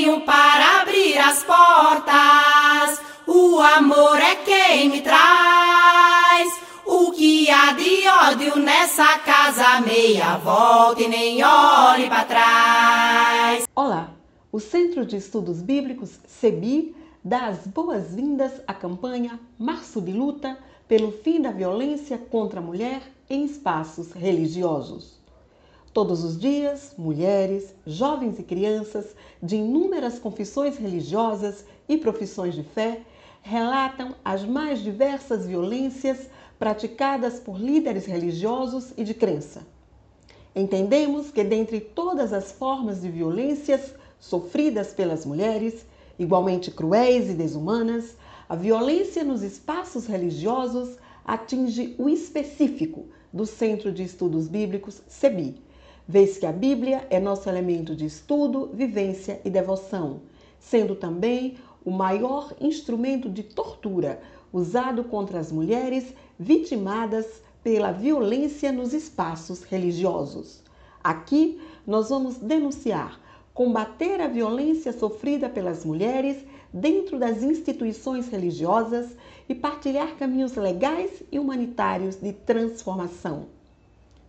tenho para abrir as portas. O amor é quem me traz. O que há de ódio nessa casa, meia volta e nem olhe para trás. Olá, o Centro de Estudos Bíblicos, CEBI, dá as boas-vindas à campanha Março de Luta pelo fim da violência contra a mulher em espaços religiosos. Todos os dias, mulheres, jovens e crianças de inúmeras confissões religiosas e profissões de fé relatam as mais diversas violências praticadas por líderes religiosos e de crença. Entendemos que, dentre todas as formas de violências sofridas pelas mulheres, igualmente cruéis e desumanas, a violência nos espaços religiosos atinge o específico do Centro de Estudos Bíblicos, CEBI vez que a Bíblia é nosso elemento de estudo, vivência e devoção, sendo também o maior instrumento de tortura usado contra as mulheres vitimadas pela violência nos espaços religiosos. Aqui nós vamos denunciar, combater a violência sofrida pelas mulheres dentro das instituições religiosas e partilhar caminhos legais e humanitários de transformação.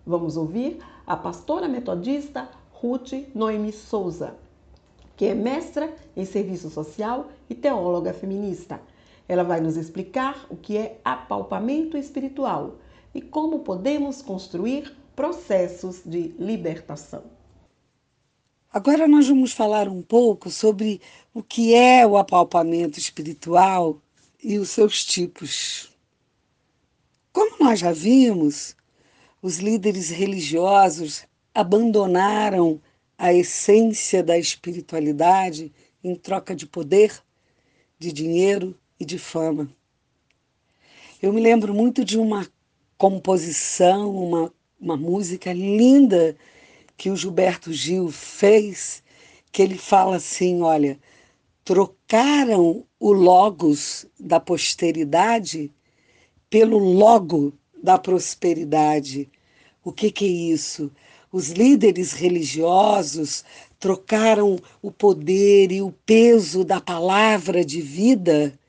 Vamos ouvir a pastora metodista Ruth Noemi Souza, que é mestra em serviço social e teóloga feminista. Ela vai nos explicar o que é apalpamento espiritual e como podemos construir processos de libertação. Agora nós vamos falar um pouco sobre o que é o apalpamento espiritual e os seus tipos. Como nós já vimos, os líderes religiosos abandonaram a essência da espiritualidade em troca de poder, de dinheiro e de fama. Eu me lembro muito de uma composição, uma, uma música linda que o Gilberto Gil fez, que ele fala assim: olha, trocaram o logos da posteridade pelo logo da prosperidade. O que, que é isso? Os líderes religiosos trocaram o poder e o peso da palavra de vida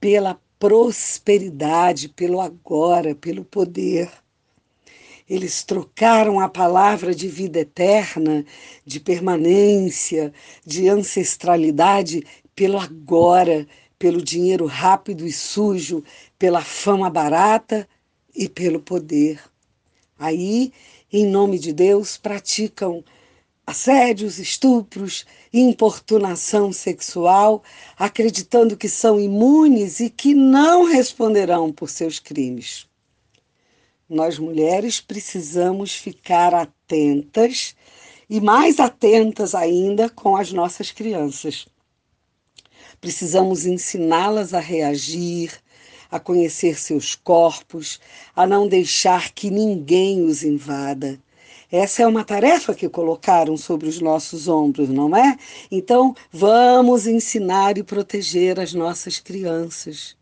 pela prosperidade, pelo agora, pelo poder. Eles trocaram a palavra de vida eterna, de permanência, de ancestralidade, pelo agora, pelo dinheiro rápido e sujo, pela fama barata e pelo poder. Aí, em nome de Deus, praticam assédios, estupros, importunação sexual, acreditando que são imunes e que não responderão por seus crimes. Nós mulheres precisamos ficar atentas e mais atentas ainda com as nossas crianças. Precisamos ensiná-las a reagir, a conhecer seus corpos, a não deixar que ninguém os invada. Essa é uma tarefa que colocaram sobre os nossos ombros, não é? Então, vamos ensinar e proteger as nossas crianças.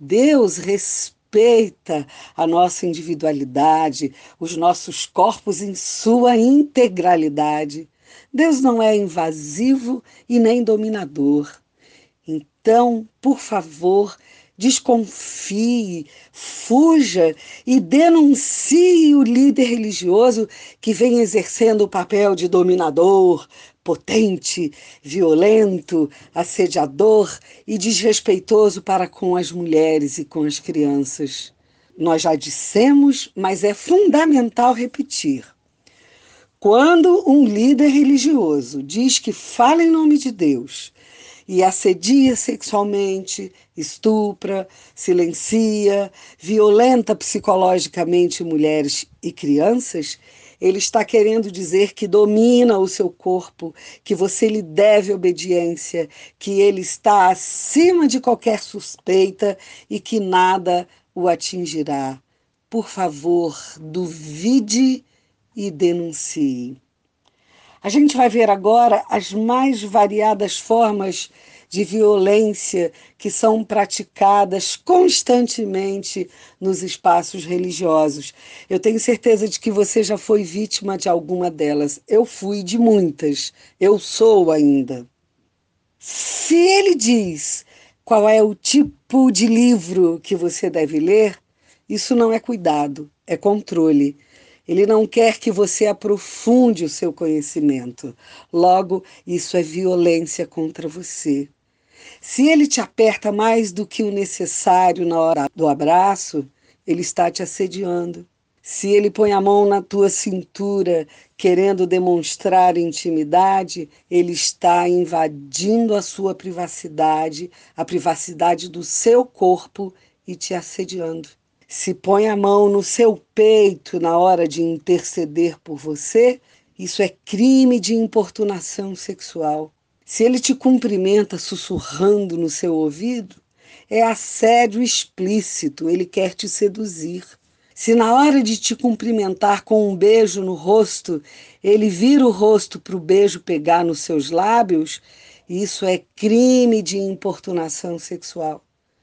Deus respeita a nossa individualidade, os nossos corpos em sua integralidade. Deus não é invasivo e nem dominador. Então, por favor, desconfie, fuja e denuncie o líder religioso que vem exercendo o papel de dominador, potente, violento, assediador e desrespeitoso para com as mulheres e com as crianças. Nós já dissemos, mas é fundamental repetir. Quando um líder religioso diz que fala em nome de Deus e assedia sexualmente, estupra, silencia, violenta psicologicamente mulheres e crianças, ele está querendo dizer que domina o seu corpo, que você lhe deve obediência, que ele está acima de qualquer suspeita e que nada o atingirá. Por favor, duvide e denuncie. A gente vai ver agora as mais variadas formas de violência que são praticadas constantemente nos espaços religiosos. Eu tenho certeza de que você já foi vítima de alguma delas. Eu fui de muitas. Eu sou ainda. Se ele diz qual é o tipo de livro que você deve ler, isso não é cuidado, é controle. Ele não quer que você aprofunde o seu conhecimento. Logo, isso é violência contra você. Se ele te aperta mais do que o necessário na hora do abraço, ele está te assediando. Se ele põe a mão na tua cintura querendo demonstrar intimidade, ele está invadindo a sua privacidade, a privacidade do seu corpo e te assediando se põe a mão no seu peito na hora de interceder por você, isso é crime de importunação sexual. Se ele te cumprimenta sussurrando no seu ouvido, é assédio explícito, ele quer te seduzir. Se na hora de te cumprimentar com um beijo no rosto, ele vira o rosto para o beijo pegar nos seus lábios, isso é crime de importunação sexual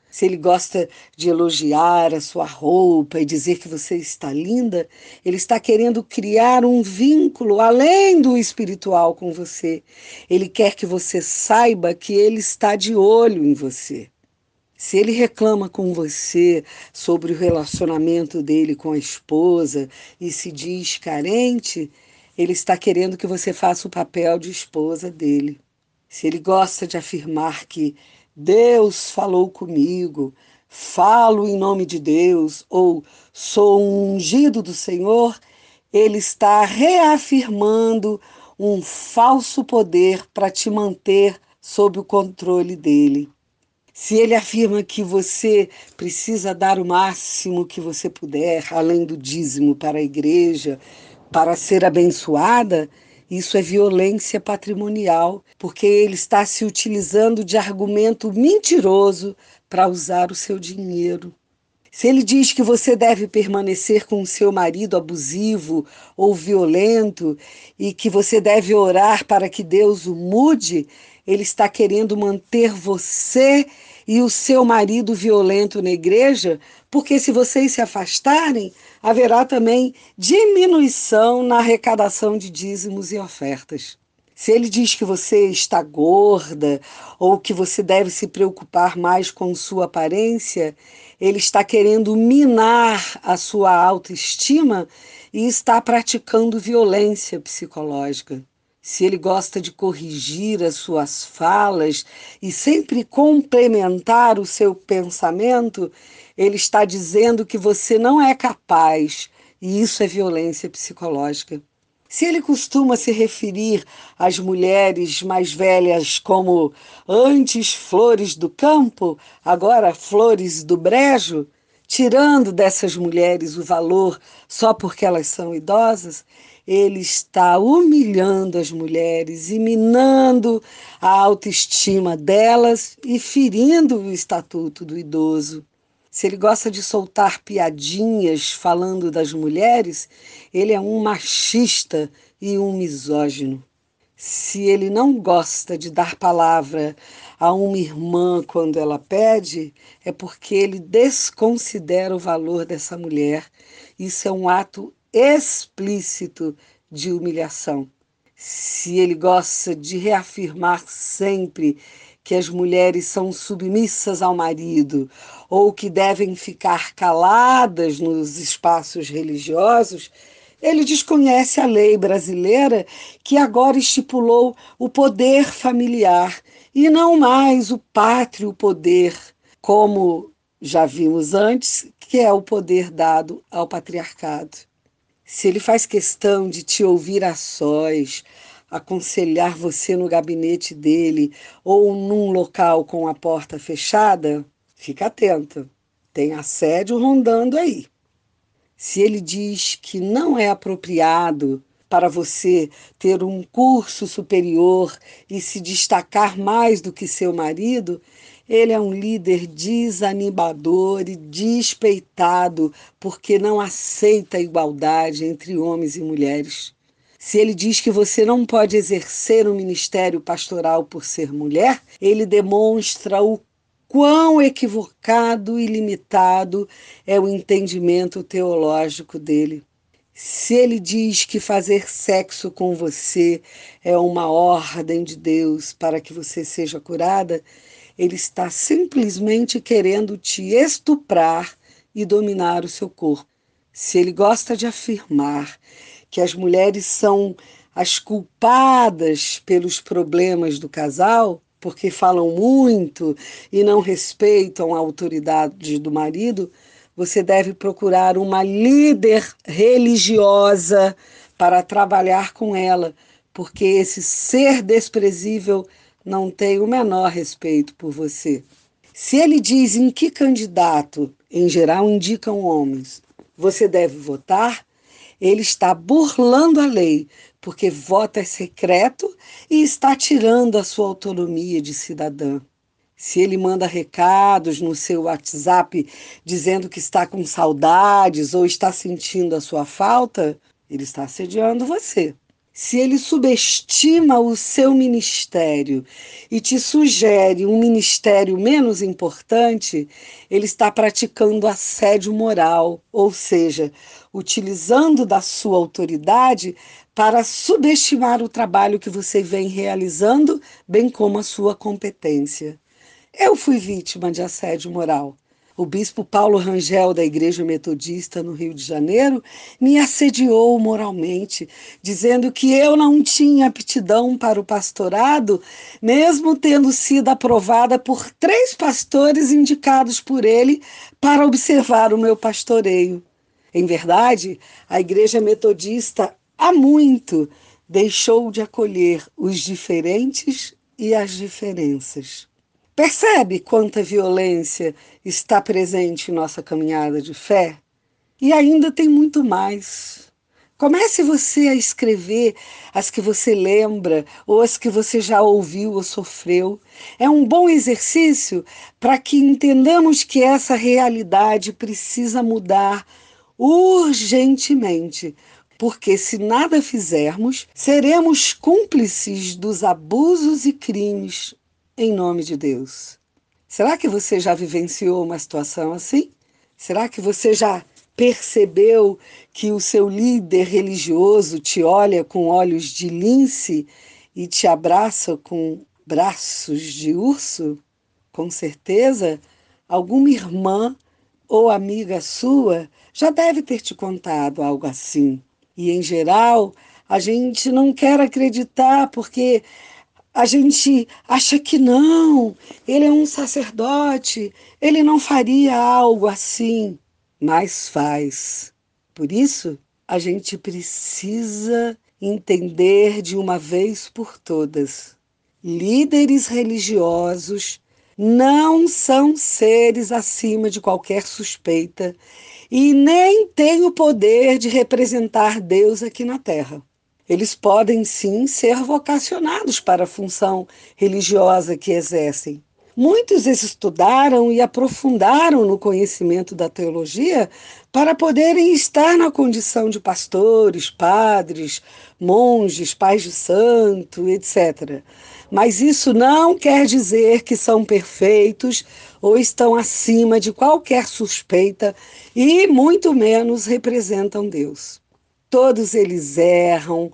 se ele gosta de elogiar a sua roupa e dizer que você está linda, ele está querendo criar um vínculo além do espiritual com você. Ele quer que você saiba que ele está de olho em você. Se ele reclama com você sobre o relacionamento dele com a esposa e se diz carente, ele está querendo que você faça o papel de esposa dele. Se ele gosta de afirmar que Deus falou comigo, falo em nome de Deus, ou sou um ungido do Senhor, ele está reafirmando um falso poder para te manter sob o controle dele. Se ele afirma que você precisa dar o máximo que você puder, além do dízimo para a igreja, para ser abençoada, isso é violência patrimonial, porque ele está se utilizando de argumento mentiroso para usar o seu dinheiro. Se ele diz que você deve permanecer com o seu marido abusivo ou violento e que você deve orar para que Deus o mude, ele está querendo manter você e o seu marido violento na igreja, porque se vocês se afastarem, haverá também diminuição na arrecadação de dízimos e ofertas. Se ele diz que você está gorda ou que você deve se preocupar mais com sua aparência, ele está querendo minar a sua autoestima e está praticando violência psicológica se ele gosta de corrigir as suas falas e sempre complementar o seu pensamento, ele está dizendo que você não é capaz, e isso é violência psicológica. Se ele costuma se referir às mulheres mais velhas como antes flores do campo, agora flores do brejo, tirando dessas mulheres o valor só porque elas são idosas, ele está humilhando as mulheres e minando a autoestima delas e ferindo o estatuto do idoso. Se ele gosta de soltar piadinhas falando das mulheres, ele é um machista e um misógino. Se ele não gosta de dar palavra a uma irmã quando ela pede, é porque ele desconsidera o valor dessa mulher. Isso é um ato explícito de humilhação. Se ele gosta de reafirmar sempre que as mulheres são submissas ao marido ou que devem ficar caladas nos espaços religiosos, ele desconhece a lei brasileira que agora estipulou o poder familiar e não mais o pátrio poder, como já vimos antes, que é o poder dado ao patriarcado se ele faz questão de te ouvir a sós, aconselhar você no gabinete dele ou num local com a porta fechada, fica atenta. Tem assédio rondando aí. Se ele diz que não é apropriado para você ter um curso superior e se destacar mais do que seu marido, ele é um líder desanimador e despeitado porque não aceita a igualdade entre homens e mulheres. Se ele diz que você não pode exercer o ministério pastoral por ser mulher, ele demonstra o quão equivocado e limitado é o entendimento teológico dele. Se ele diz que fazer sexo com você é uma ordem de Deus para que você seja curada, ele está simplesmente querendo te estuprar e dominar o seu corpo. Se ele gosta de afirmar que as mulheres são as culpadas pelos problemas do casal, porque falam muito e não respeitam a autoridade do marido, você deve procurar uma líder religiosa para trabalhar com ela, porque esse ser desprezível não tem o menor respeito por você. Se ele diz em que candidato, em geral indicam homens, você deve votar, ele está burlando a lei, porque vota secreto e está tirando a sua autonomia de cidadã. Se ele manda recados no seu WhatsApp dizendo que está com saudades ou está sentindo a sua falta, ele está assediando você. Se ele subestima o seu ministério e te sugere um ministério menos importante, ele está praticando assédio moral, ou seja, utilizando da sua autoridade para subestimar o trabalho que você vem realizando, bem como a sua competência. Eu fui vítima de assédio moral. O bispo Paulo Rangel, da Igreja Metodista no Rio de Janeiro, me assediou moralmente, dizendo que eu não tinha aptidão para o pastorado, mesmo tendo sido aprovada por três pastores indicados por ele para observar o meu pastoreio. Em verdade, a Igreja Metodista há muito deixou de acolher os diferentes e as diferenças. Percebe quanta violência está presente em nossa caminhada de fé? E ainda tem muito mais. Comece você a escrever as que você lembra ou as que você já ouviu ou sofreu. É um bom exercício para que entendamos que essa realidade precisa mudar urgentemente, porque se nada fizermos, seremos cúmplices dos abusos e crimes em nome de Deus. Será que você já vivenciou uma situação assim? Será que você já percebeu que o seu líder religioso te olha com olhos de lince e te abraça com braços de urso? Com certeza, alguma irmã ou amiga sua já deve ter te contado algo assim. E, em geral, a gente não quer acreditar porque a gente acha que não, ele é um sacerdote, ele não faria algo assim, mas faz. Por isso, a gente precisa entender de uma vez por todas: líderes religiosos não são seres acima de qualquer suspeita e nem têm o poder de representar Deus aqui na Terra. Eles podem sim ser vocacionados para a função religiosa que exercem. Muitos estudaram e aprofundaram no conhecimento da teologia para poderem estar na condição de pastores, padres, monges, pais de santo, etc. Mas isso não quer dizer que são perfeitos ou estão acima de qualquer suspeita e muito menos representam Deus. Todos eles erram,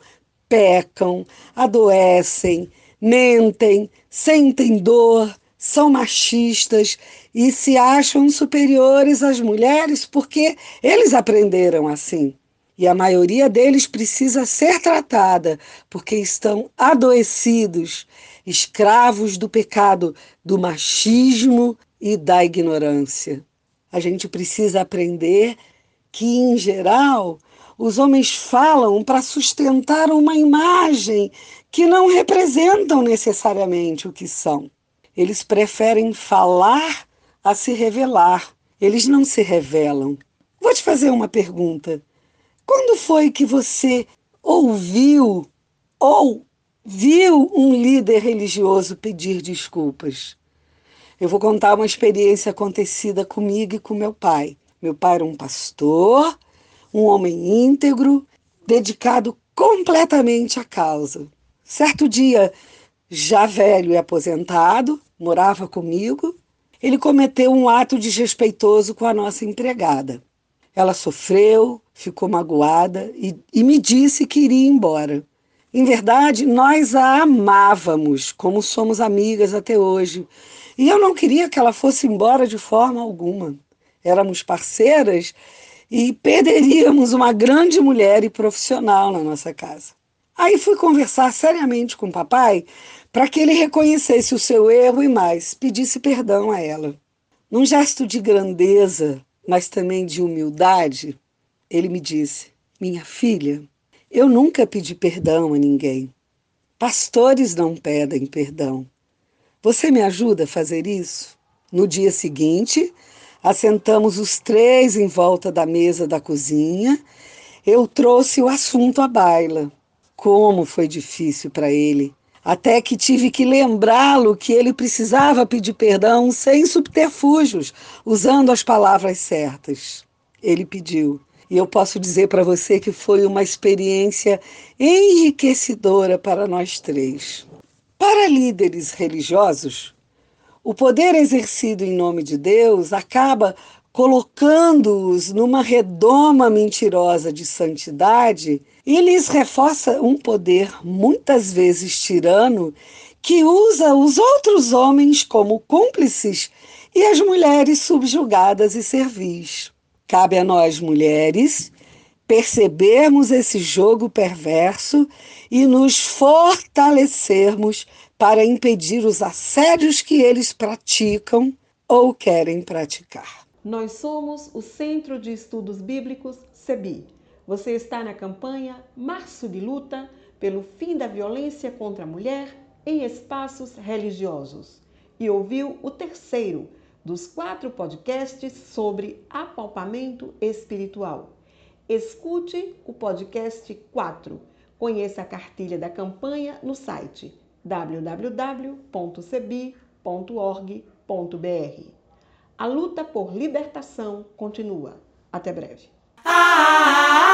pecam, adoecem, mentem, sentem dor, são machistas e se acham superiores às mulheres porque eles aprenderam assim. E a maioria deles precisa ser tratada porque estão adoecidos, escravos do pecado, do machismo e da ignorância. A gente precisa aprender que, em geral, os homens falam para sustentar uma imagem que não representam necessariamente o que são. Eles preferem falar a se revelar. Eles não se revelam. Vou te fazer uma pergunta. Quando foi que você ouviu ou viu um líder religioso pedir desculpas? Eu vou contar uma experiência acontecida comigo e com meu pai. Meu pai era um pastor um homem íntegro, dedicado completamente a causa. Certo dia, já velho e aposentado, morava comigo, ele cometeu um ato desrespeitoso com a nossa empregada. Ela sofreu, ficou magoada e, e me disse que iria embora. Em verdade, nós a amávamos, como somos amigas até hoje. E eu não queria que ela fosse embora de forma alguma. Éramos parceiras e perderíamos uma grande mulher e profissional na nossa casa. Aí fui conversar seriamente com o papai para que ele reconhecesse o seu erro e mais, pedisse perdão a ela. Num gesto de grandeza, mas também de humildade, ele me disse: Minha filha, eu nunca pedi perdão a ninguém. Pastores não pedem perdão. Você me ajuda a fazer isso? No dia seguinte, assentamos os três em volta da mesa da cozinha. Eu trouxe o assunto à baila. Como foi difícil para ele. Até que tive que lembrá-lo que ele precisava pedir perdão sem subterfúgios, usando as palavras certas. Ele pediu. E eu posso dizer para você que foi uma experiência enriquecedora para nós três. Para líderes religiosos, o poder exercido em nome de Deus acaba colocando-os numa redoma mentirosa de santidade e lhes reforça um poder muitas vezes tirano que usa os outros homens como cúmplices e as mulheres subjugadas e servis. Cabe a nós, mulheres, percebermos esse jogo perverso e nos fortalecermos para impedir os assédios que eles praticam ou querem praticar. Nós somos o Centro de Estudos Bíblicos CEBI. Você está na campanha Março de Luta pelo fim da violência contra a mulher em espaços religiosos e ouviu o terceiro dos quatro podcasts sobre apalpamento espiritual. Escute o podcast 4. Conheça a cartilha da campanha no site www.cebi.org.br. A luta por libertação continua. Até breve. Ah,